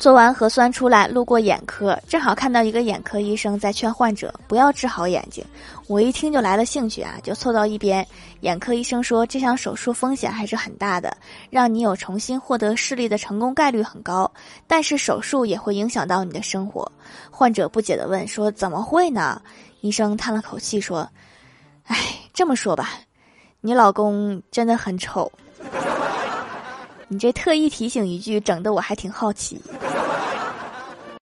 做完核酸出来，路过眼科，正好看到一个眼科医生在劝患者不要治好眼睛。我一听就来了兴趣啊，就凑到一边。眼科医生说，这项手术风险还是很大的，让你有重新获得视力的成功概率很高，但是手术也会影响到你的生活。患者不解地问说：“怎么会呢？”医生叹了口气说：“哎，这么说吧，你老公真的很丑。”你这特意提醒一句，整得我还挺好奇。